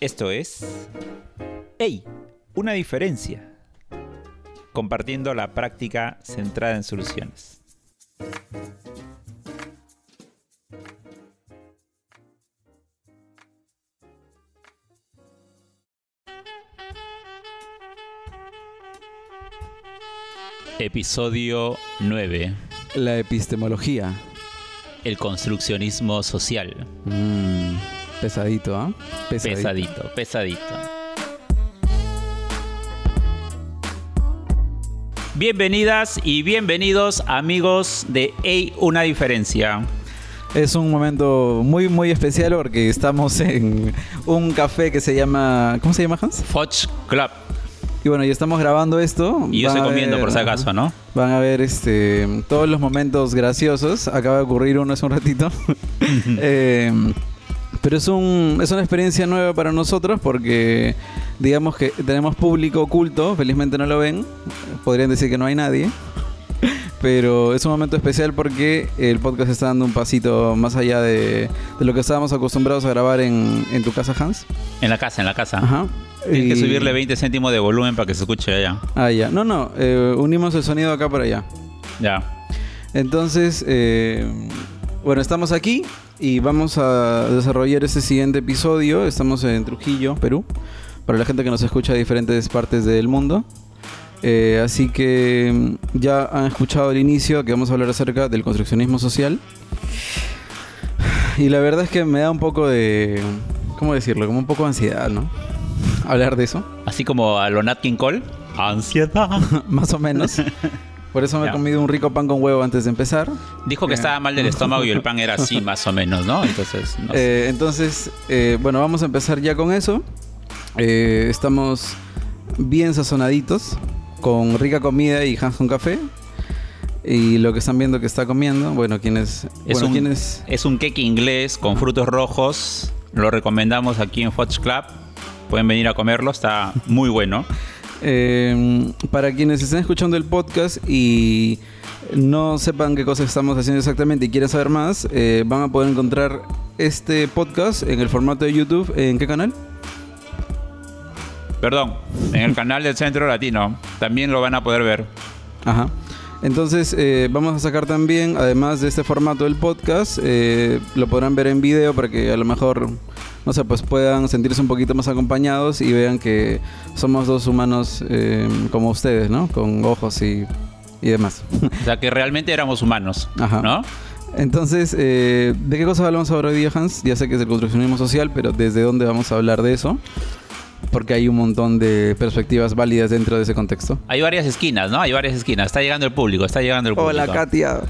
Esto es... ¡Ey! Una diferencia. Compartiendo la práctica centrada en soluciones. Episodio 9. La epistemología. El construccionismo social. Mm, pesadito, ¿ah? Pesadito, pesadito. Bienvenidas y bienvenidos amigos de Ey Una Diferencia. Es un momento muy, muy especial porque estamos en un café que se llama... ¿Cómo se llama, Hans? Foch Club. Y bueno, ya estamos grabando esto. Y yo estoy comiendo ver- por si acaso, ¿no? Van a ver este, todos los momentos graciosos. Acaba de ocurrir uno hace un ratito. Eh, pero es, un, es una experiencia nueva para nosotros porque digamos que tenemos público oculto. Felizmente no lo ven. Podrían decir que no hay nadie. Pero es un momento especial porque el podcast está dando un pasito más allá de, de lo que estábamos acostumbrados a grabar en, en tu casa, Hans. En la casa, en la casa. Ajá. Tienes que subirle 20 céntimos de volumen para que se escuche allá. Ah, ya. No, no. eh, unimos el sonido acá para allá. Ya. Entonces, eh, bueno, estamos aquí y vamos a desarrollar este siguiente episodio. Estamos en Trujillo, Perú, para la gente que nos escucha de diferentes partes del mundo. Eh, así que mm, ya han escuchado el inicio que vamos a hablar acerca del construccionismo social. Y la verdad es que me da un poco de, ¿cómo decirlo? Como un poco de ansiedad, ¿no? Hablar de eso, Así como a lo Nat King Cole. Ansiedad. más o menos. Por eso me he comido un rico pan con huevo antes de empezar. Dijo que estaba mal del estómago y el pan era así, más o menos, ¿no? Entonces, no sé. Eh, entonces, eh, bueno, vamos a empezar ya con eso. Eh, estamos bien sazonaditos, con rica comida y Hans con café. Y lo que están viendo que está comiendo, bueno, quienes... es, bueno, un, quienes es un cake inglés con frutos rojos. Lo recomendamos aquí en Fox Club. Pueden venir a comerlo, está muy bueno. Eh, para quienes estén escuchando el podcast y no sepan qué cosas estamos haciendo exactamente y quieren saber más, eh, van a poder encontrar este podcast en el formato de YouTube. ¿En qué canal? Perdón, en el canal del Centro Latino también lo van a poder ver. Ajá. Entonces eh, vamos a sacar también, además de este formato del podcast, eh, lo podrán ver en video para que a lo mejor, no sé, pues puedan sentirse un poquito más acompañados y vean que somos dos humanos eh, como ustedes, ¿no? Con ojos y, y demás. O sea que realmente éramos humanos, Ajá. ¿no? Entonces, eh, ¿de qué cosas hablamos ahora hoy día, Hans? Ya sé que es el construccionismo social, pero ¿desde dónde vamos a hablar de eso? Porque hay un montón de perspectivas válidas dentro de ese contexto. Hay varias esquinas, ¿no? Hay varias esquinas. Está llegando el público, está llegando el público. Hola, Katia.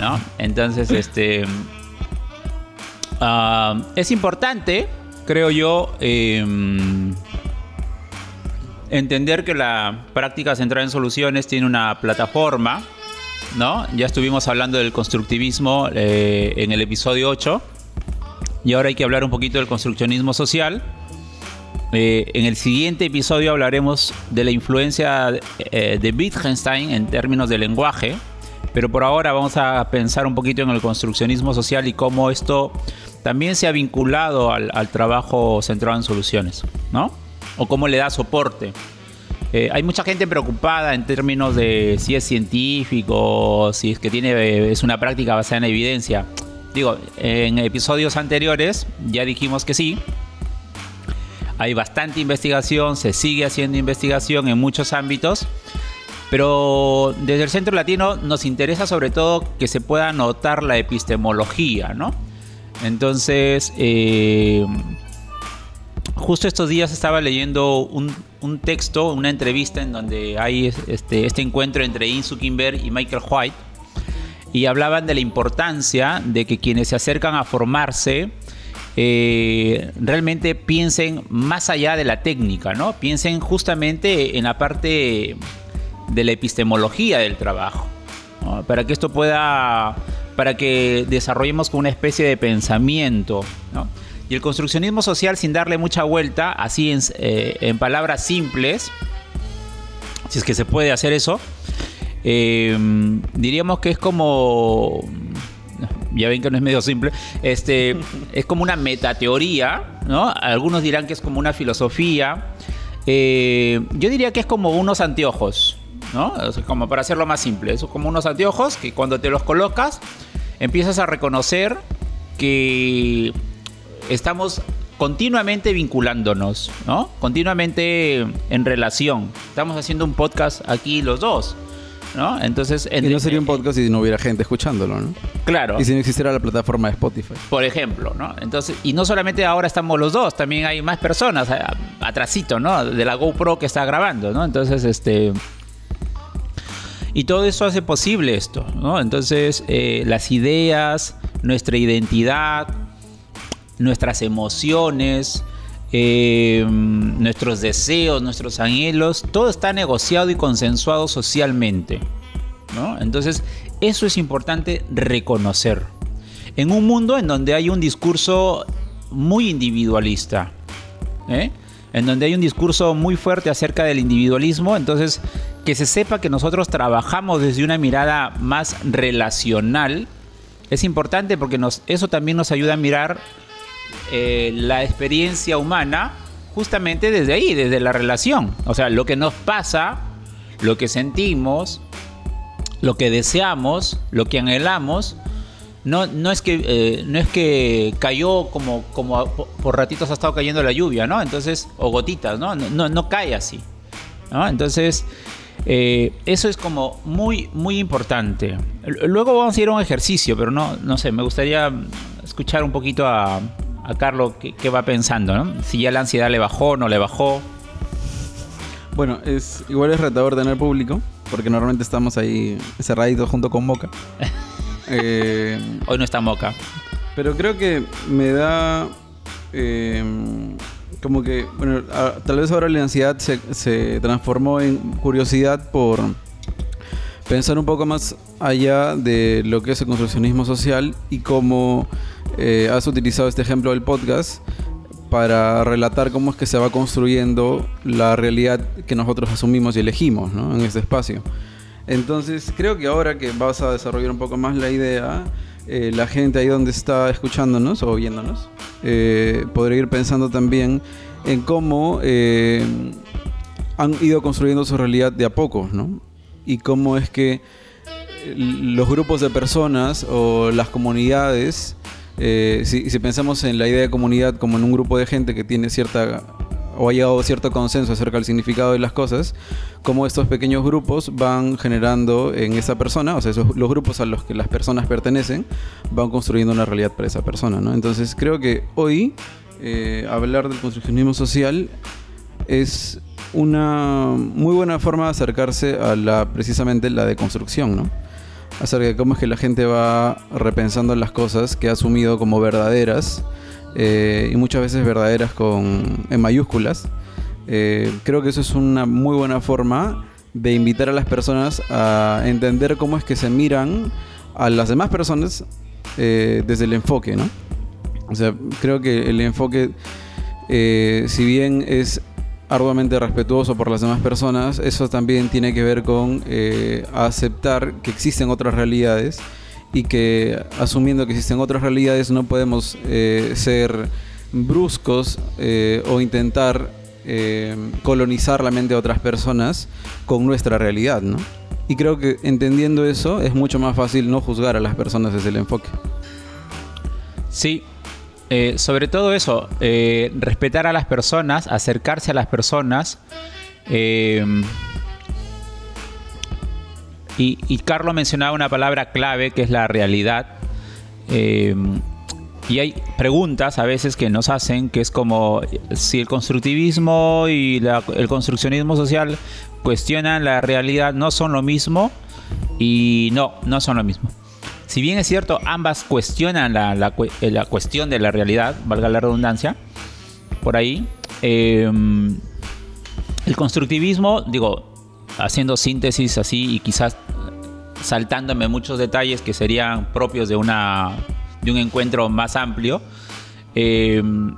¿no? Entonces, este. ah, es importante, creo yo, em, entender que la práctica centrada en soluciones tiene una plataforma, ¿no? Ya estuvimos hablando del constructivismo eh, en el episodio 8. Y ahora hay que hablar un poquito del construccionismo social. Eh, en el siguiente episodio hablaremos de la influencia eh, de Wittgenstein en términos de lenguaje, pero por ahora vamos a pensar un poquito en el construccionismo social y cómo esto también se ha vinculado al, trabajo centrado en soluciones, ¿no? O cómo le da soporte. Eh, hay mucha gente preocupada en términos de si es científico, si es que tiene eh, es una práctica basada en evidencia. Digo, en episodios anteriores ya dijimos que sí, hay bastante investigación, se sigue haciendo investigación en muchos ámbitos, pero desde el Centro Latino nos interesa sobre todo que se pueda notar la epistemología, ¿no? Entonces, eh, justo estos días estaba leyendo un, texto, una entrevista en donde hay este, este encuentro entre In Zuckerberg y Michael White, y hablaban de la importancia de que quienes se acercan a formarse eh, realmente piensen más allá de la técnica, ¿no? Piensen justamente en la parte de la epistemología del trabajo, para que esto pueda, para que desarrollemos una especie de pensamiento, ¿no? Y el construccionismo social, sin darle mucha vuelta, así en, eh, en palabras simples, si es que se puede hacer eso, eh, diríamos que es como ya ven que no es medio simple, este, es como una metateoría, ¿no? Algunos dirán que es como una filosofía. Eh, yo diría que es como unos anteojos, ¿no? como para hacerlo más simple, es como unos anteojos que cuando te los colocas empiezas a reconocer que estamos continuamente vinculándonos, ¿no? Continuamente en relación. Estamos haciendo un podcast aquí los dos. ¿no? Entonces, y no sería un podcast si no hubiera gente escuchándolo, ¿no? Claro. Y si no existiera la plataforma de Spotify. Por ejemplo, ¿no? Entonces, y no solamente ahora estamos los dos, también hay más personas atrasito, ¿no? De la GoPro que está grabando, ¿no? Entonces, este... Y todo eso hace posible esto, ¿no? Entonces, eh, las ideas, nuestra identidad, nuestras emociones, eh, nuestros deseos, nuestros anhelos, todo está negociado y consensuado socialmente. Entonces, eso es importante reconocer. En un mundo en donde hay un discurso muy individualista, ¿eh? en donde hay un discurso muy fuerte acerca del individualismo, entonces que se sepa que nosotros trabajamos desde una mirada más relacional, es importante porque nos, eso también nos ayuda a mirar eh, la experiencia humana justamente desde ahí, desde la relación. O sea, lo que nos pasa, lo que sentimos, lo que deseamos, lo que anhelamos, no, no, es, que, eh, no es que cayó como, como por ratitos ha estado cayendo la lluvia, ¿no? Entonces, o gotitas, ¿no? No, no cae así. Entonces, eh, eso es como muy, muy importante. Luego vamos a ir a un ejercicio, pero no, no sé, me gustaría escuchar un poquito a, a Carlos qué, va pensando, ¿no? Si ya la ansiedad le bajó, no le bajó. Bueno, es igual es retador tener público, porque normalmente estamos ahí cerraditos junto con Moca. Eh, Hoy no está Moca. Pero creo que me da eh, como que, bueno, tal vez ahora la ansiedad se, se transformó en curiosidad por pensar un poco más allá de lo que es el construccionismo social y cómo eh, has utilizado este ejemplo del podcast para relatar cómo es que se va construyendo la realidad que nosotros asumimos y elegimos en este espacio. Entonces creo que ahora que vas a desarrollar un poco más la idea, eh, la gente ahí donde está escuchándonos o viéndonos eh, podría ir pensando también en cómo han ido construyendo su realidad de a poco, ¿no? y cómo es que los grupos de personas o las comunidades, eh, si, pensamos en la idea de comunidad como en un grupo de gente que tiene cierta o ha llegado cierto consenso acerca del significado de las cosas, cómo estos pequeños grupos van generando en esa persona, o sea, los grupos a los que las personas pertenecen, van construyendo una realidad para esa persona, ¿no? Entonces creo que hoy eh, hablar del construccionismo social es una muy buena forma de acercarse a la precisamente la deconstrucción, ¿no? Acerca de cómo es que la gente va repensando las cosas que ha asumido como verdaderas eh, y muchas veces verdaderas con en mayúsculas. Eh, creo que eso es una muy buena forma de invitar a las personas a entender cómo es que se miran a las demás personas eh, desde el enfoque, ¿no? O sea, creo que el enfoque, si bien es arduamente respetuoso por las demás personas, eso también tiene que ver con eh, aceptar que existen otras realidades y que asumiendo que existen otras realidades no podemos eh, ser bruscos eh, o intentar colonizar la mente de otras personas con nuestra realidad, ¿no? Y creo que entendiendo eso es mucho más fácil no juzgar a las personas desde el enfoque. Sí, eh, sobre todo eso, eh, respetar a las personas, acercarse a las personas. Eh, y, Carlos mencionaba una palabra clave que es la realidad. y hay preguntas a veces que nos hacen que es como si el constructivismo y el construccionismo social cuestionan la realidad, no son lo mismo. Y no, no son lo mismo si bien es cierto, ambas cuestionan la, la, eh, cuestión de la realidad, valga la redundancia, por ahí, em, el constructivismo, digo, haciendo síntesis así y quizás saltándome muchos detalles que serían propios de, una, de un encuentro más amplio, em,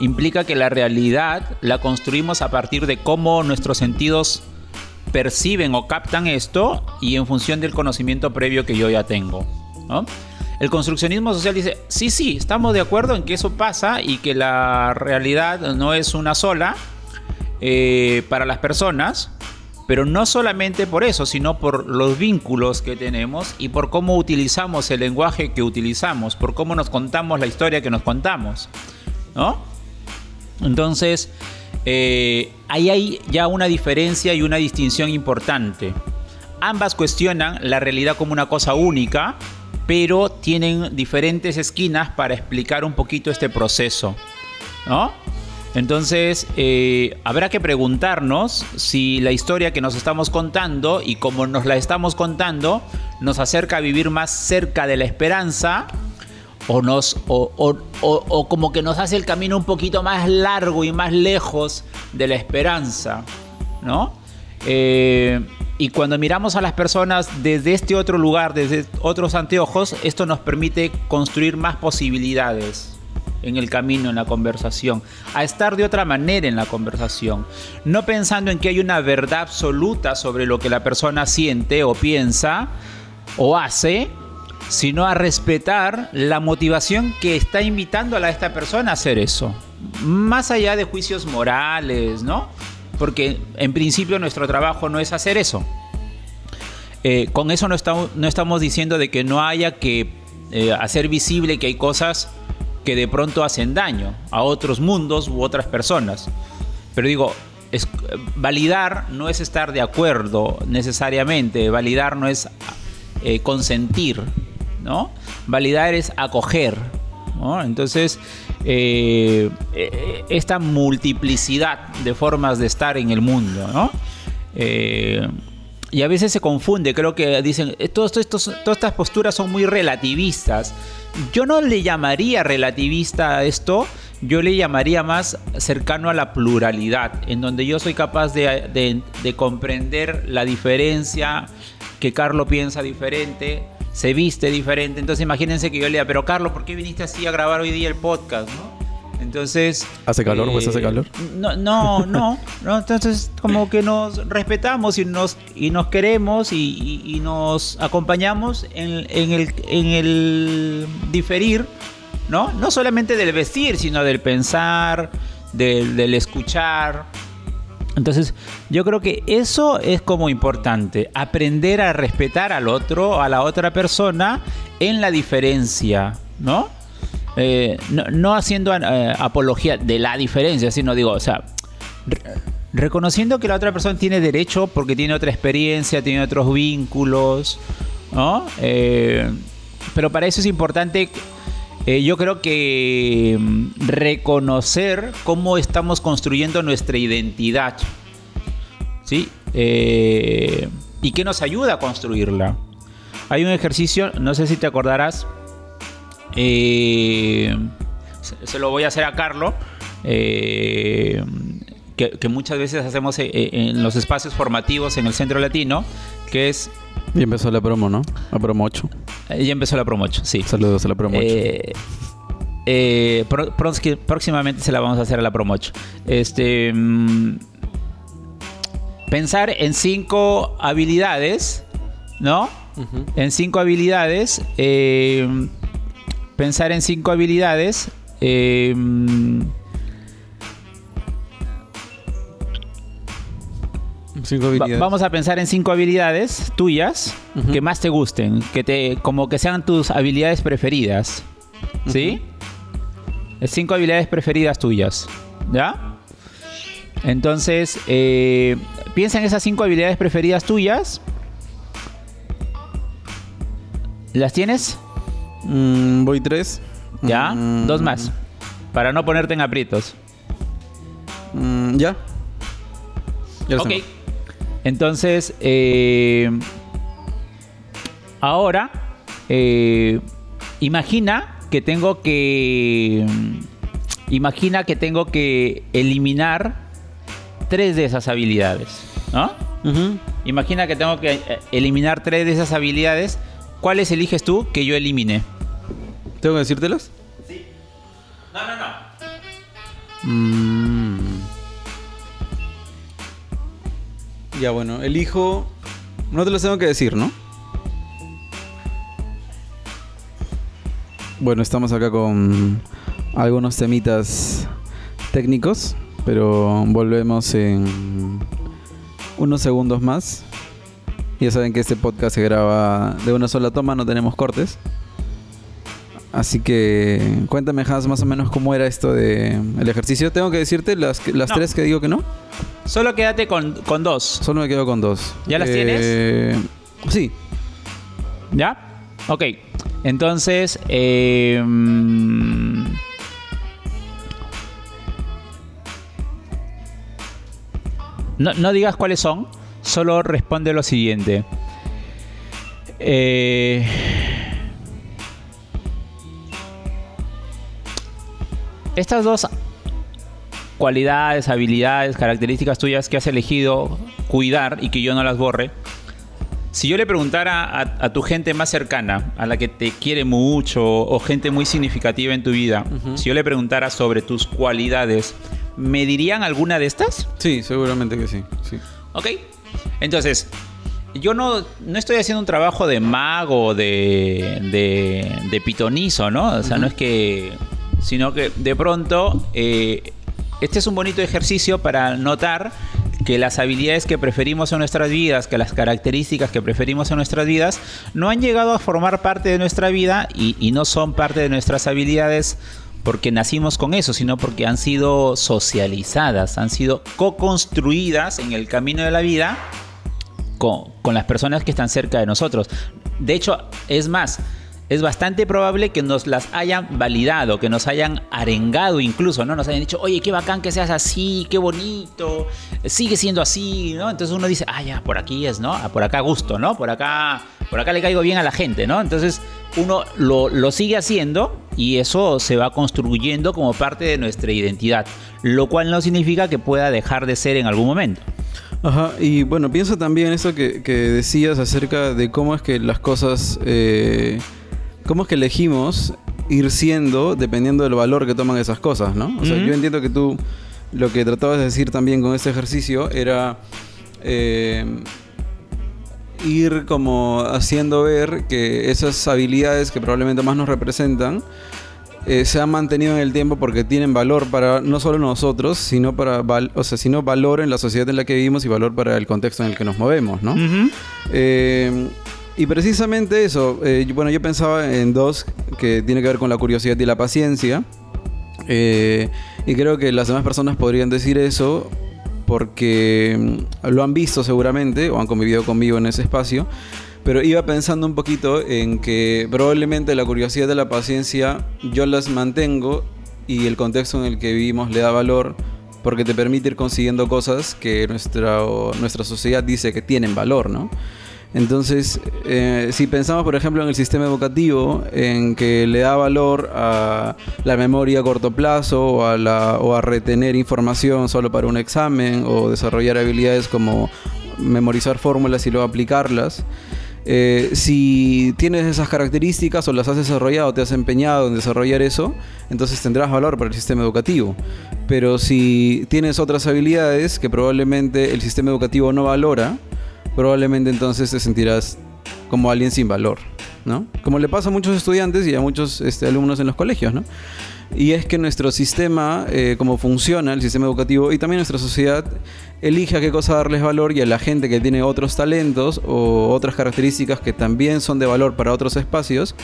implica que la realidad la construimos a partir de cómo nuestros sentidos perciben o captan esto y en función del conocimiento previo que yo ya tengo. El construccionismo social dice, sí, sí, estamos de acuerdo en que eso pasa y que la realidad no es una sola eh, para las personas, pero no solamente por eso, sino por los vínculos que tenemos y por cómo utilizamos el lenguaje que utilizamos, por cómo nos contamos la historia que nos contamos, ¿no? Entonces, eh, ahí hay ya una diferencia y una distinción importante. Ambas cuestionan la realidad como una cosa única, pero tienen diferentes esquinas para explicar un poquito este proceso, ¿no? Entonces, eh, habrá que preguntarnos si la historia que nos estamos contando y como nos la estamos contando nos acerca a vivir más cerca de la esperanza o, nos, o, como que nos hace el camino un poquito más largo y más lejos de la esperanza, ¿no? Eh, y cuando miramos a las personas desde este otro lugar, desde otros anteojos, esto nos permite construir más posibilidades en el camino, en la conversación, a estar de otra manera en la conversación, no pensando en que hay una verdad absoluta sobre lo que la persona siente o piensa o hace, sino a respetar la motivación que está invitando a esta persona a hacer eso. Más allá de juicios morales, ¿no? Porque en principio nuestro trabajo no es hacer eso. Eh, con eso no estamos, no estamos diciendo de que no haya que eh, hacer visible que hay cosas que de pronto hacen daño a otros mundos u otras personas. Pero digo, validar no es estar de acuerdo necesariamente, validar no es eh, consentir, ¿no? Validar es acoger, Entonces, eh, eh, esta multiplicidad de formas de estar en el mundo, y a veces se confunde, creo que dicen, todas estas posturas son muy relativistas. Yo no le llamaría relativista a esto, yo le llamaría más cercano a la pluralidad, en donde yo soy capaz de, de comprender la diferencia, que Carlos piensa diferente, se viste diferente. Entonces imagínense que yo le diga, pero Carlos, ¿por qué viniste así a grabar hoy día el podcast? Entonces... ¿Hace calor? pues hace calor? No, no, no, Entonces como que nos respetamos y nos, y nos queremos y, nos acompañamos en, el, en el diferir, ¿no? No solamente del vestir, sino del pensar, del, del escuchar, entonces, yo creo que eso es como importante, aprender a respetar al otro, a la otra persona en la diferencia, ¿no? Eh, no, haciendo eh, apología de la diferencia, sino digo, o sea, reconociendo que la otra persona tiene derecho porque tiene otra experiencia, tiene otros vínculos, ¿no? Eh, pero para eso es importante yo creo que mm, reconocer cómo estamos construyendo nuestra identidad, ¿sí? Y qué nos ayuda a construirla. Hay un ejercicio, no sé si te acordarás, eh, se lo voy a hacer a Carlos, que, muchas veces hacemos en los espacios formativos en el Centro Latino, que es y empezó la promo, ¿no? La promo 8. Eh, ya empezó la promo 8, sí. Saludos a la promo 8. Eh, eh, próximamente se la vamos a hacer a la promo 8. Este, mm, pensar en cinco habilidades, ¿no? En cinco habilidades. Pensar en cinco habilidades. Mm, vamos a pensar en cinco habilidades tuyas que más te gusten, que te, como que sean tus habilidades preferidas. ¿Sí? Cinco habilidades preferidas tuyas. ¿Ya? Entonces, eh, piensa en esas cinco habilidades preferidas tuyas. ¿Las tienes? Mm, voy tres. ¿Ya? Mm. Dos más. Para no ponerte en aprietos. Mm, ya. ya ok. Entonces, eh, ahora, eh, imagina que tengo que. Imagina que tengo que eliminar tres de esas habilidades. ¿No? Imagina que tengo que eh, eliminar tres de esas habilidades. ¿Cuáles eliges tú que yo elimine? ¿Tengo que decírtelas? Sí. No, no, no. Mmm. Ya bueno, el hijo... No te lo tengo que decir, ¿no? Bueno, estamos acá con algunos temitas técnicos, pero volvemos en unos segundos más. Ya saben que este podcast se graba de una sola toma, no tenemos cortes. Así que cuéntame, Hans, más o menos cómo era esto de el ejercicio. Tengo que decirte las, las No. tres que digo que no. Solo quédate con, con dos. Solo me quedo con dos. ¿Ya las tienes? Sí. ¿Ya? Ok. Entonces, eh, no, no digas cuáles son, solo responde lo siguiente. Eh, estas dos cualidades, habilidades, características tuyas que has elegido cuidar y que yo no las borre, si yo le preguntara a, a tu gente más cercana, a la que te quiere mucho o gente muy significativa en tu vida, si yo le preguntara sobre tus cualidades, ¿me dirían alguna de estas? Sí, seguramente que sí. sí. ¿Ok? Entonces, yo no, no estoy haciendo un trabajo de mago, de, de, de pitonizo, ¿no? O sea, no es que... Sino que de pronto, eh, este es un bonito ejercicio para notar que las habilidades que preferimos en nuestras vidas, que las características que preferimos en nuestras vidas, no han llegado a formar parte de nuestra vida y, y no son parte de nuestras habilidades porque nacimos con eso, sino porque han sido socializadas, han sido co-construidas en el camino de la vida con, con las personas que están cerca de nosotros. De hecho, es más, es bastante probable que nos las hayan validado, que nos hayan arengado incluso, ¿no? Nos hayan dicho, oye, qué bacán que seas así, qué bonito, sigue siendo así, ¿no? Entonces uno dice, ah, ya, por aquí es, ¿no? Ah, por acá gusto, ¿no? Por acá, por acá le caigo bien a la gente, ¿no? Entonces uno lo, lo sigue haciendo y eso se va construyendo como parte de nuestra identidad, lo cual no significa que pueda dejar de ser en algún momento. Ajá, y bueno, pienso también eso que, que decías acerca de cómo es que las cosas, eh, cómo es que elegimos ir siendo dependiendo del valor que toman esas cosas, ¿no? O sea, yo entiendo que tú lo que tratabas de decir también con este ejercicio era eh, ir como haciendo ver que esas habilidades que probablemente más nos representan, eh, se han mantenido en el tiempo porque tienen valor para no solo nosotros, sino para val- o sea, sino valor en la sociedad en la que vivimos y valor para el contexto en el que nos movemos, ¿no? Eh, y precisamente eso, eh, bueno, yo pensaba en dos que tiene que ver con la curiosidad y la paciencia. Y creo que las demás personas podrían decir eso porque mm, lo han visto seguramente o han convivido conmigo en ese espacio. Pero iba pensando un poquito en que probablemente la curiosidad y la paciencia yo las mantengo y el contexto en el que vivimos le da valor porque te permite ir consiguiendo cosas que nuestra, nuestra sociedad dice que tienen valor, ¿no? Entonces, eh, si pensamos, por ejemplo, en el sistema educativo, en que le da valor a la memoria a corto plazo o a, retener información solo para un examen o desarrollar habilidades como memorizar fórmulas y luego aplicarlas, eh, si tienes esas características o las has desarrollado, te has empeñado en desarrollar eso, entonces tendrás valor para el sistema educativo. Pero si tienes otras habilidades que probablemente el sistema educativo no valora, probablemente entonces te sentirás como alguien sin valor, ¿no? Como le pasa a muchos estudiantes y a muchos este, alumnos en los colegios, ¿no? Y es que nuestro sistema, eh, como funciona el sistema educativo y también nuestra sociedad, elige a qué cosa darles valor y a la gente que tiene otros talentos o otras características que también son de valor para otros espacios,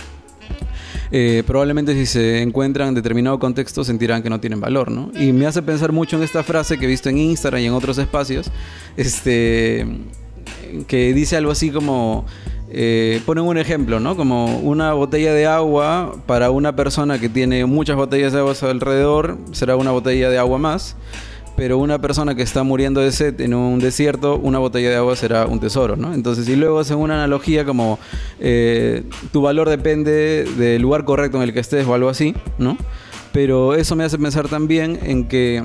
eh, probablemente si se encuentran en determinado contexto sentirán que no tienen valor, ¿no? Y me hace pensar mucho en esta frase que he visto en Instagram y en otros espacios, este, que dice algo así como, eh, ponen un ejemplo, ¿no? Como una botella de agua para una persona que tiene muchas botellas de agua alrededor será una botella de agua más. Pero una persona que está muriendo de sed en un desierto, una botella de agua será un tesoro, ¿no? Entonces, y luego hacen una analogía como eh, tu valor depende del lugar correcto en el que estés o algo así, ¿no? Pero eso me hace pensar también en que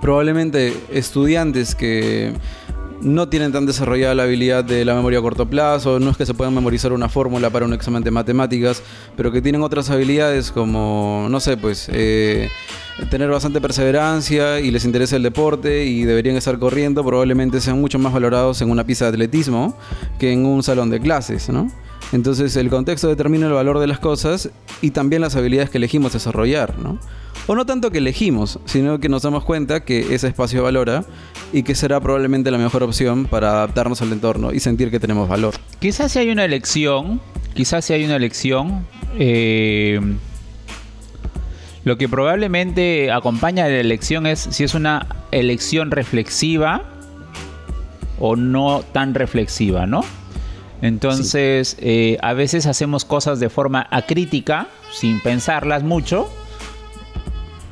probablemente estudiantes que no tienen tan desarrollada la habilidad de la memoria a corto plazo, no es que se puedan memorizar una fórmula para un examen de matemáticas, pero que tienen otras habilidades como, no sé, pues, eh, tener bastante perseverancia y les interesa el deporte y deberían estar corriendo, probablemente sean mucho más valorados en una pista de atletismo que en un salón de clases, ¿no? Entonces el contexto determina el valor de las cosas y también las habilidades que elegimos desarrollar, ¿no? O no tanto que elegimos, sino que nos damos cuenta que ese espacio valora y que será probablemente la mejor opción para adaptarnos al entorno y sentir que tenemos valor. Quizás si hay una elección, quizás si hay una elección, eh, lo que probablemente acompaña a la elección es si es una elección reflexiva o no tan reflexiva, ¿no? Entonces, eh, a veces hacemos cosas de forma acrítica, sin pensarlas mucho,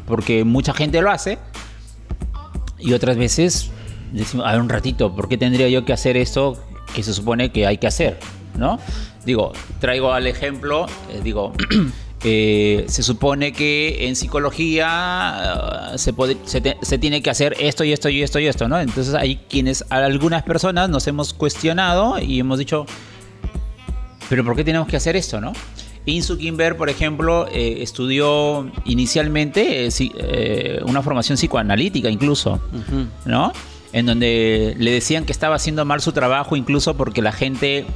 porque mucha gente lo hace, y otras veces decimos, a ver un ratito, ¿por qué tendría yo que hacer esto que se supone que hay que hacer? ¿No? Digo, traigo al ejemplo, eh, digo, Eh, se supone que en psicología uh, se, se, se, tiene que hacer esto y esto y esto y esto, ¿no? Entonces hay quienes, algunas personas nos hemos cuestionado y hemos dicho, pero ¿por qué tenemos que hacer esto, no? Insu Kimber, por ejemplo, eh, estudió inicialmente eh, eh, una formación psicoanalítica incluso, uh -huh. ¿no? En donde le decían que estaba haciendo mal su trabajo incluso porque la gente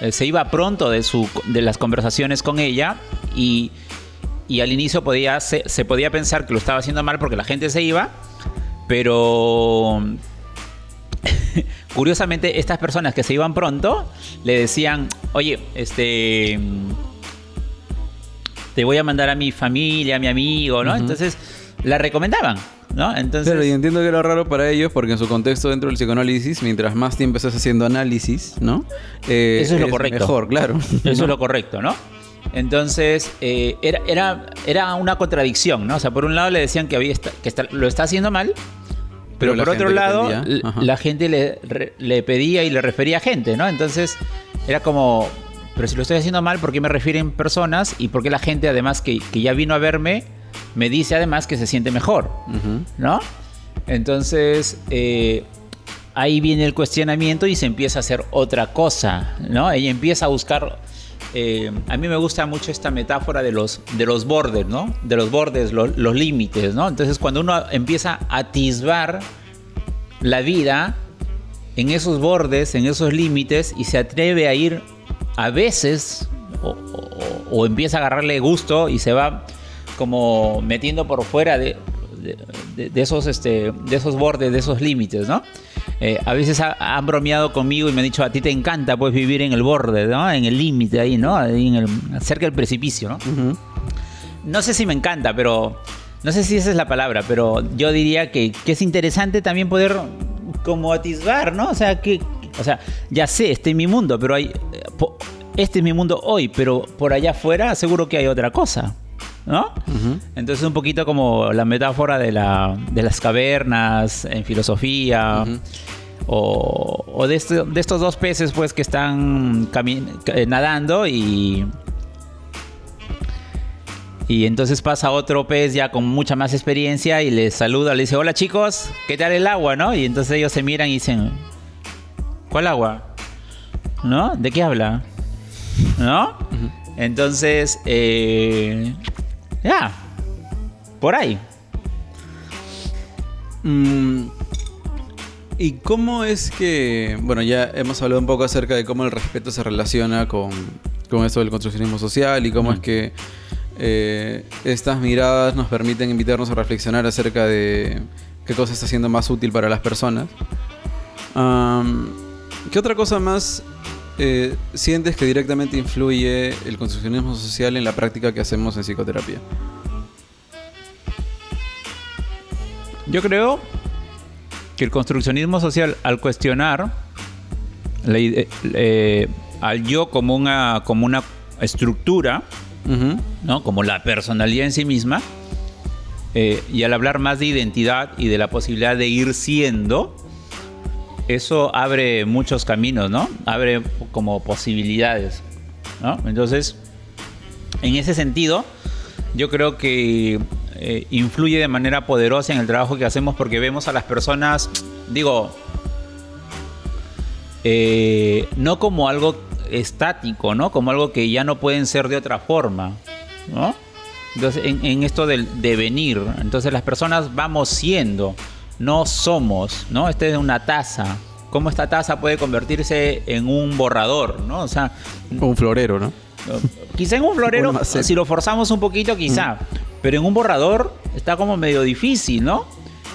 eh, se iba pronto de, su, de las conversaciones con ella y, y al inicio podía, se, se, podía pensar que lo estaba haciendo mal porque la gente se iba, pero curiosamente estas personas que se iban pronto le decían, oye, este... Te voy a mandar a mi familia, a mi amigo, ¿no? Uh -huh. Entonces la recomendaban. ¿No? Entonces... Claro, y entiendo que era raro para ellos porque en su contexto dentro del psicoanálisis, mientras más tiempo estás haciendo análisis, ¿no? Eh, Eso es lo es correcto. Mejor, claro. Eso ¿no? es lo correcto, ¿no? Entonces, eh, era, era, era una contradicción, ¿no? O sea, por un lado le decían que, había que está, lo está haciendo mal, pero, pero por otro lado, la gente le, le, pedía y le refería a gente, ¿no? Entonces, era como, pero si lo estoy haciendo mal, ¿por qué me refieren personas? Y por qué la gente, además, que, que ya vino a verme, me dice además que se siente mejor, uh -huh. ¿no? Entonces, eh, ahí viene el cuestionamiento y se empieza a hacer otra cosa, ¿no? Ella empieza a buscar... Eh, a mí me gusta mucho esta metáfora de los, de los bordes, ¿no? De los bordes, lo, los límites, ¿no? Entonces, cuando uno empieza a atisbar la vida en esos bordes, en esos límites, y se atreve a ir a veces, o, o, o empieza a agarrarle gusto y se va como metiendo por fuera de, de, de, esos, este, de esos bordes, de esos límites, ¿no? Eh, a veces ha, han bromeado conmigo y me han dicho, a ti te encanta pues vivir en el borde, ¿no? En el límite ahí, ¿no? Ahí en el, cerca del precipicio, ¿no? Uh -huh. No sé si me encanta, pero... No sé si esa es la palabra, pero yo diría que, que es interesante también poder como atisbar, ¿no? O sea, que... O sea, ya sé, este es mi mundo, pero hay... Este es mi mundo hoy, pero por allá afuera seguro que hay otra cosa. ¿No? Uh -huh. Entonces un poquito como la metáfora de, la, de las cavernas en filosofía. Uh -huh. O, o de, este, de, estos dos peces pues que están eh, nadando y y entonces pasa otro pez ya con mucha más experiencia y les saluda, le dice, hola chicos, ¿qué tal el agua? ¿no? Y entonces ellos se miran y dicen, ¿cuál agua? ¿No? ¿De qué habla? ¿No? Uh -huh. Entonces, eh, ya, por ahí. Mm, ¿Y cómo es que, bueno, ya hemos hablado un poco acerca de cómo el respeto se relaciona con, con esto del construccionismo social y cómo mm. es que eh, estas miradas nos permiten invitarnos a reflexionar acerca de qué cosa está siendo más útil para las personas? Um, ¿Qué otra cosa más eh, sientes que directamente influye el construccionismo social en la práctica que hacemos en psicoterapia? Yo creo que el construccionismo social, al cuestionar la, eh, al yo como una, como una estructura, uh -huh. ¿no? como la personalidad en sí misma, eh, y al hablar más de identidad y de la posibilidad de ir siendo, eso abre muchos caminos, ¿no? Abre como posibilidades, ¿no? Entonces, en ese sentido, yo creo que eh, influye de manera poderosa en el trabajo que hacemos porque vemos a las personas, digo, eh, no como algo estático, ¿no? Como algo que ya no pueden ser de otra forma, ¿no? Entonces, en, en esto del devenir, entonces las personas vamos siendo, no somos, ¿no? Esta es una taza, cómo esta taza puede convertirse en un borrador, ¿no? O sea, Un florero, ¿no? quizá en un florero, si lo forzamos un poquito, quizá. Pero en un borrador está como medio difícil, ¿no?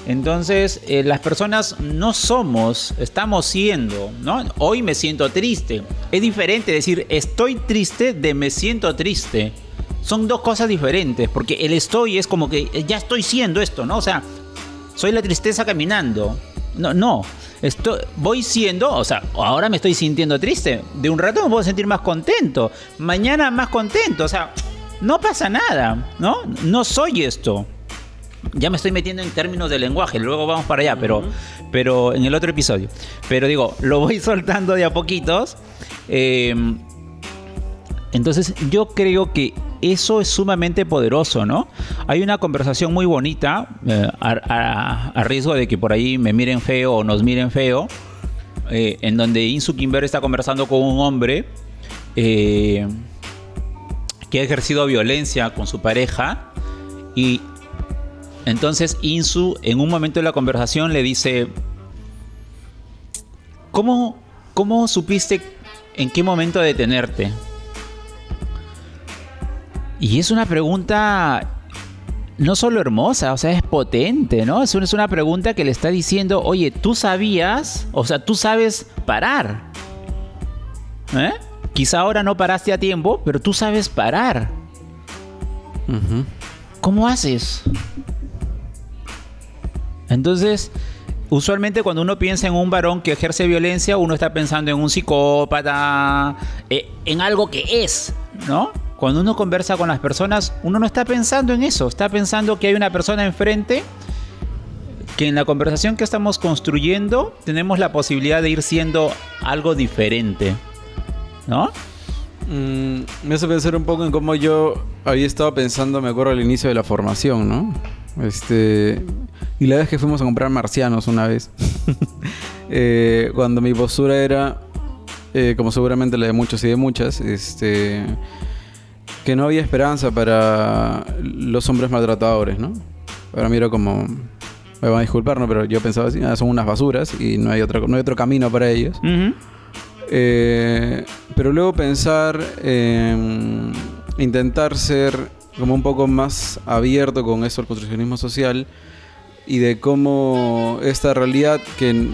Entonces, eh, las personas no somos, estamos siendo, ¿no? Hoy me siento triste. Es diferente decir estoy triste de me siento triste. Son dos cosas diferentes, porque el estoy es como que eh, ya estoy siendo esto, ¿no? O sea, soy la tristeza caminando. No, no. Estoy, voy siendo, o sea, ahora me estoy sintiendo triste. De un rato me puedo sentir más contento. Mañana más contento. O sea, no pasa nada, ¿no? No soy esto. Ya me estoy metiendo en términos de lenguaje, luego vamos para allá, pero, pero en el otro episodio. Pero digo, lo voy soltando de a poquitos. Eh, entonces yo creo que eso es sumamente poderoso, ¿no? Hay una conversación muy bonita, eh, a, riesgo de que por ahí me miren feo o nos miren feo, eh, en donde Insu Kimber está conversando con un hombre eh, que ha ejercido violencia con su pareja y entonces Insu en un momento de la conversación le dice, ¿cómo, cómo supiste en qué momento detenerte? Y es una pregunta no solo hermosa, o sea, es potente, ¿no? Es una, pregunta que le está diciendo, oye, tú sabías, o sea, tú sabes parar. ¿Eh? Quizá ahora no paraste a tiempo, pero tú sabes parar. ¿Cómo haces? Entonces, usualmente cuando uno piensa en un varón que ejerce violencia, uno está pensando en un psicópata, eh, en algo que es, ¿no? Cuando uno conversa con las personas, uno no está pensando en eso, está pensando que hay una persona enfrente que en la conversación que estamos construyendo tenemos la posibilidad de ir siendo algo diferente, ¿no? Mm, me hace pensar un poco en cómo yo había estado pensando, me acuerdo al inicio de la formación, ¿no? Este. Y la vez que fuimos a comprar marcianos una vez. Eh, cuando mi postura era, eh, como seguramente la de muchos y de muchas, este. Que no había esperanza para los hombres maltratadores, ¿no? Mí era como. Me van a disculpar, ¿no? Pero yo pensaba así, "Ah, son unas basuras y no hay otro, no hay otro camino para ellos. Eh, pero luego pensar en intentar ser como un poco más abierto con eso del construccionismo social y de cómo esta realidad que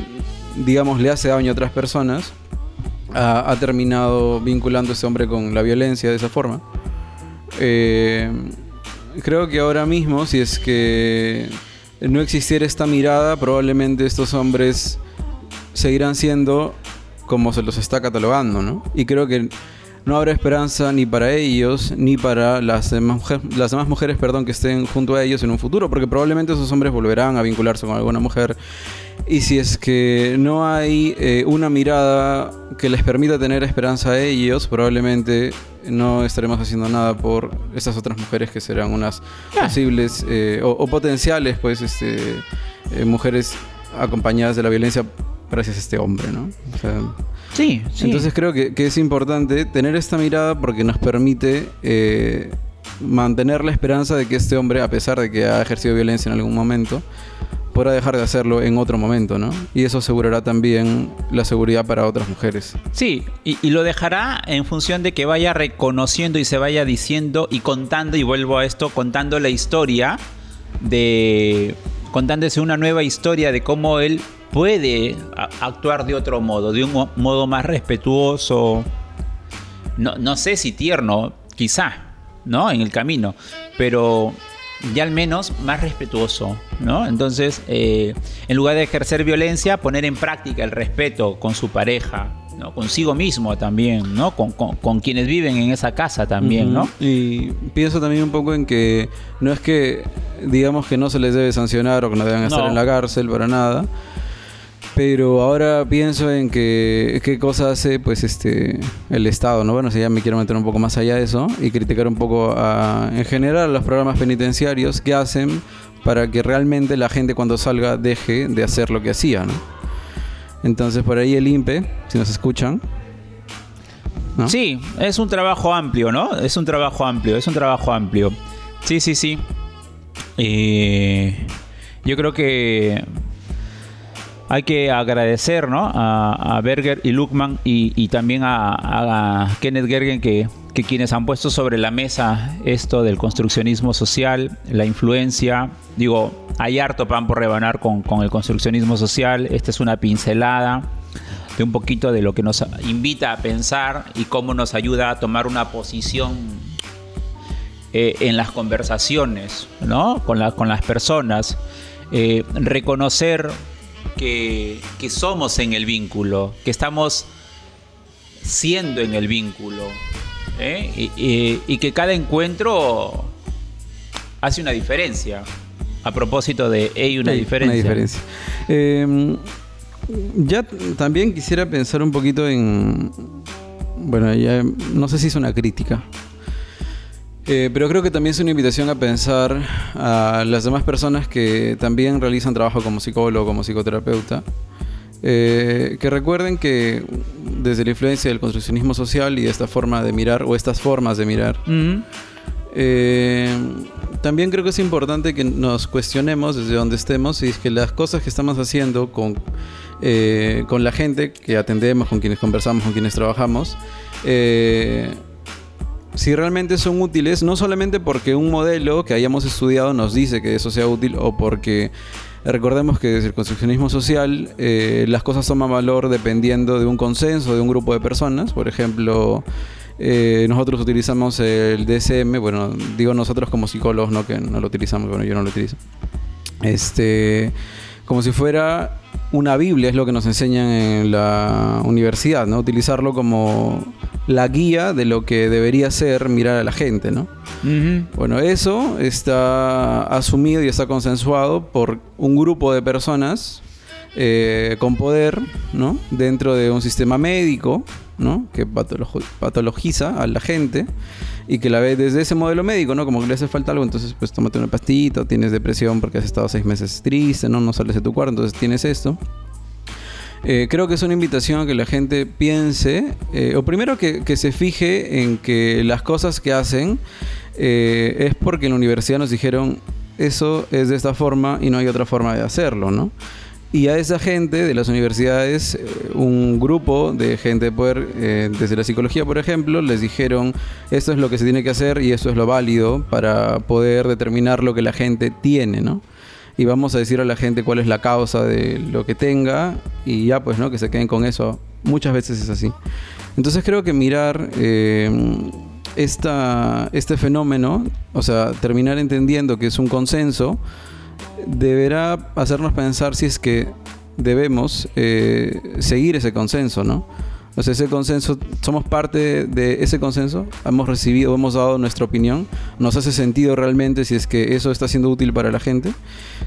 digamos le hace daño a otras personas ha, ha terminado vinculando a ese hombre con la violencia de esa forma. Eh, creo que ahora mismo, si es que no existiera esta mirada, probablemente estos hombres seguirán siendo como se los está catalogando, ¿no? Y creo que no habrá esperanza ni para ellos ni para las demás, mujer- las demás mujeres perdón, que estén junto a ellos en un futuro, porque probablemente esos hombres volverán a vincularse con alguna mujer. Y si es que no hay eh, una mirada que les permita tener esperanza a ellos, probablemente no estaremos haciendo nada por esas otras mujeres que serán unas posibles eh, o, o potenciales, pues, este, eh, mujeres acompañadas de la violencia gracias a este hombre, ¿no? O sea, Sí, sí. entonces creo que, que es importante tener esta mirada porque nos permite mantener la esperanza de que este hombre, a pesar de que ha ejercido violencia en algún momento, podrá dejar de hacerlo en otro momento, ¿no? Y eso asegurará también la seguridad para otras mujeres. Sí, y, y lo dejará en función de que vaya reconociendo y se vaya diciendo y contando, y vuelvo a esto, contando la historia de. contándose una nueva historia de cómo él puede actuar de otro modo, de un mo- modo más respetuoso. No, no sé si tierno, quizá, ¿no? En el camino, pero ya al menos más respetuoso, ¿no? Entonces, eh, en lugar de ejercer violencia, poner en práctica el respeto con su pareja, ¿no? Consigo mismo también, ¿no? Con, con- con quienes viven en esa casa también, ¿no? Y pienso también un poco en que no es que digamos que no se les debe sancionar o que no deben estar No. en la cárcel para nada. Pero ahora pienso en que qué cosa hace pues este el Estado, ¿no? Bueno, si ya me quiero meter un poco más allá de eso y criticar un poco a- en general los programas penitenciarios que hacen para que realmente la gente cuando salga deje de hacer lo que hacía, ¿no? Entonces por ahí el INPE, si nos escuchan. Sí, es un trabajo amplio, ¿no? Es un trabajo amplio, es un trabajo amplio. Sí, sí, sí. Eh, yo creo que hay que agradecer ¿no? a, Berger y Luckman y, también a, Kenneth Gergen que, que, quienes han puesto sobre la mesa esto del construccionismo social, la influencia. Digo, hay harto pan por rebanar con, el construccionismo social. Esta es una pincelada de un poquito de lo que nos invita a pensar y cómo nos ayuda a tomar una posición eh, en las conversaciones, ¿no? Con, con las personas. Eh, reconocer que, somos en el vínculo, que estamos siendo en el vínculo. ¿eh? Y, que cada encuentro hace una diferencia. A propósito de hay una diferencia. Una diferencia. Em, ya también quisiera pensar un poquito en. Bueno, ya no sé si es una crítica. Eh, pero creo que también es una invitación a pensar a las demás personas que también realizan trabajo como psicólogo, como psicoterapeuta, eh, que recuerden que desde la influencia del construccionismo social y esta forma de mirar, o estas formas de mirar, eh, también creo que es importante que nos cuestionemos desde donde estemos si es que las cosas que estamos haciendo con, con la gente que atendemos, con quienes conversamos, con quienes trabajamos, si realmente son útiles, no solamente porque un modelo que hayamos estudiado nos dice que eso sea útil o porque recordemos que desde el construccionismo social eh, las cosas toman valor dependiendo de un consenso de un grupo de personas. Por ejemplo, eh, nosotros utilizamos el DSM, bueno, digo nosotros como psicólogos, no que no lo utilizamos, bueno, yo no lo utilizo. Este, como si fuera una Biblia, es lo que nos enseñan en la universidad, ¿no? Utilizarlo como la guía de lo que debería ser mirar a la gente, ¿no? Bueno, eso está asumido y está consensuado por un grupo de personas eh, con poder, ¿no? Dentro de un sistema médico, ¿no? Que patologiza a la gente y que la ve desde ese modelo médico, ¿no? Como que le hace falta algo, entonces pues tómate una pastita, tienes depresión porque has estado seis meses triste, ¿no? No sales de tu cuarto, entonces tienes esto. Eh, creo que es una invitación a que la gente piense, eh, o primero que, se fije en que las cosas que hacen eh, es porque en la universidad nos dijeron eso es de esta forma y no hay otra forma de hacerlo, ¿no? Y a esa gente de las universidades, un grupo de gente de poder, desde la psicología, por ejemplo, les dijeron, esto es lo que se tiene que hacer y esto es lo válido para poder determinar lo que la gente tiene, ¿no? Y vamos a decir a la gente cuál es la causa de lo que tenga y ya pues, ¿no? Que se queden con eso. Muchas veces es así. Entonces creo que mirar eh, esta, este fenómeno, o sea, terminar entendiendo que es un consenso, deberá hacernos pensar si es que debemos eh, seguir ese consenso, ¿no? O ese consenso, somos parte de ese consenso, hemos recibido, hemos dado nuestra opinión, nos hace sentido realmente si es que eso está siendo útil para la gente.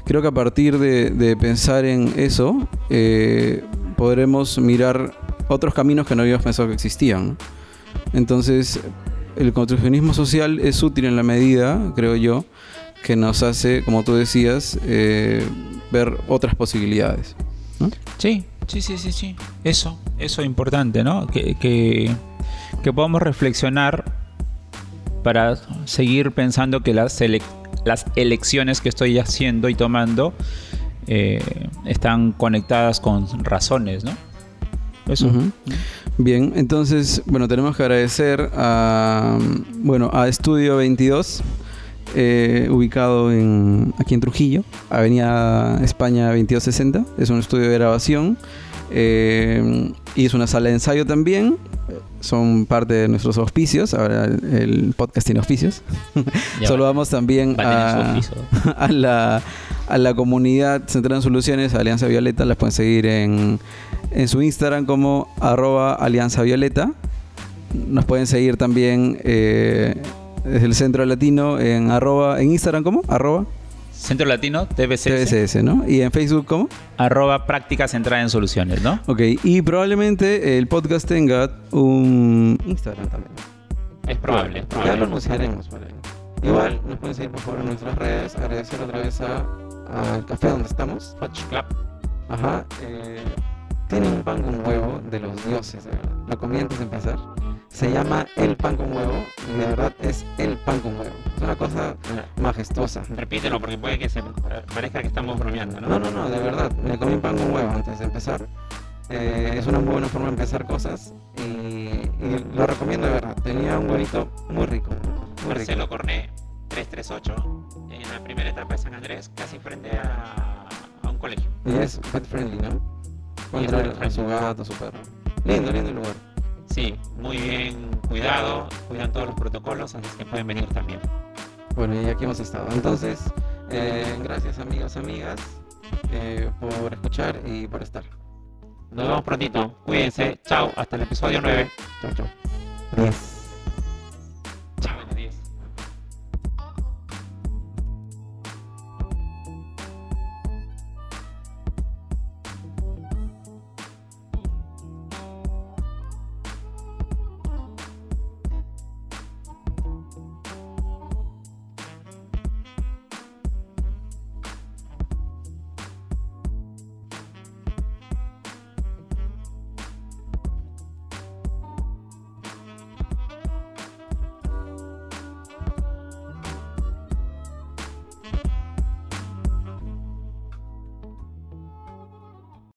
Creo que a partir de, pensar en eso, eh, podremos mirar otros caminos que no habíamos pensado que existían. Entonces, el construccionismo social es útil en la medida, creo yo, que nos hace, como tú decías, eh, ver otras posibilidades. Sí, Sí, sí, sí, sí. Eso, eso es importante, ¿no? Que, que, podamos reflexionar para seguir pensando que las, las elecciones que estoy haciendo y tomando eh, están conectadas con razones, ¿no? Eso. Bien, entonces, bueno, tenemos que agradecer a, bueno, a Estudio 22 eh, ubicado en, aquí en Trujillo, Avenida España 2260. Es un estudio de grabación eh, y es una sala de ensayo también. Son parte de nuestros auspicios. Ahora el, podcast tiene auspicios. Saludamos también a, a, la, a la comunidad Central en Soluciones, Alianza Violeta. Las pueden seguir en, en su Instagram como arroba Alianza Violeta. Nos pueden seguir también eh, es el Centro Latino en arroba, en Instagram ¿cómo? Arroba. Centro Latino, TBCS. TBCS, ¿no? Y en Facebook, ¿cómo? Arroba práctica centrada en soluciones, ¿no? Ok, y probablemente el podcast tenga un Instagram también. Es probable. Es probable. Ya lo anunciaremos Igual nos pueden seguir por favor en nuestras redes. Agradecer otra vez al café donde estamos. Fudge Club. Ajá. Eh, tienen un pan con huevo de los dioses, de verdad. La comida antes de empezar Se llama el pan con huevo. Y de verdad es el pan con huevo. Es una cosa majestuosa. Repítelo porque puede que se parezca que estamos bromeando, ¿no? No, no, no, de verdad. Me comí pan con huevo antes de empezar. Eh, es una muy buena forma de empezar cosas y, lo recomiendo de verdad. Tenía un huevito muy rico. Muy Marcelo Corné, 338, en la primera etapa de San Andrés, casi frente a, un colegio. Y es pet friendly, ¿no? Contra su gato, su perro. Lindo, lindo lugar. Sí, muy bien cuidado, cuidan todos los protocolos, así que pueden venir también. Bueno, y aquí hemos estado. Entonces, eh, gracias amigos, amigas, eh, por escuchar y por estar. Nos vemos prontito. Cuídense. Chao. Hasta el episodio 9. Chao, chao. Yes.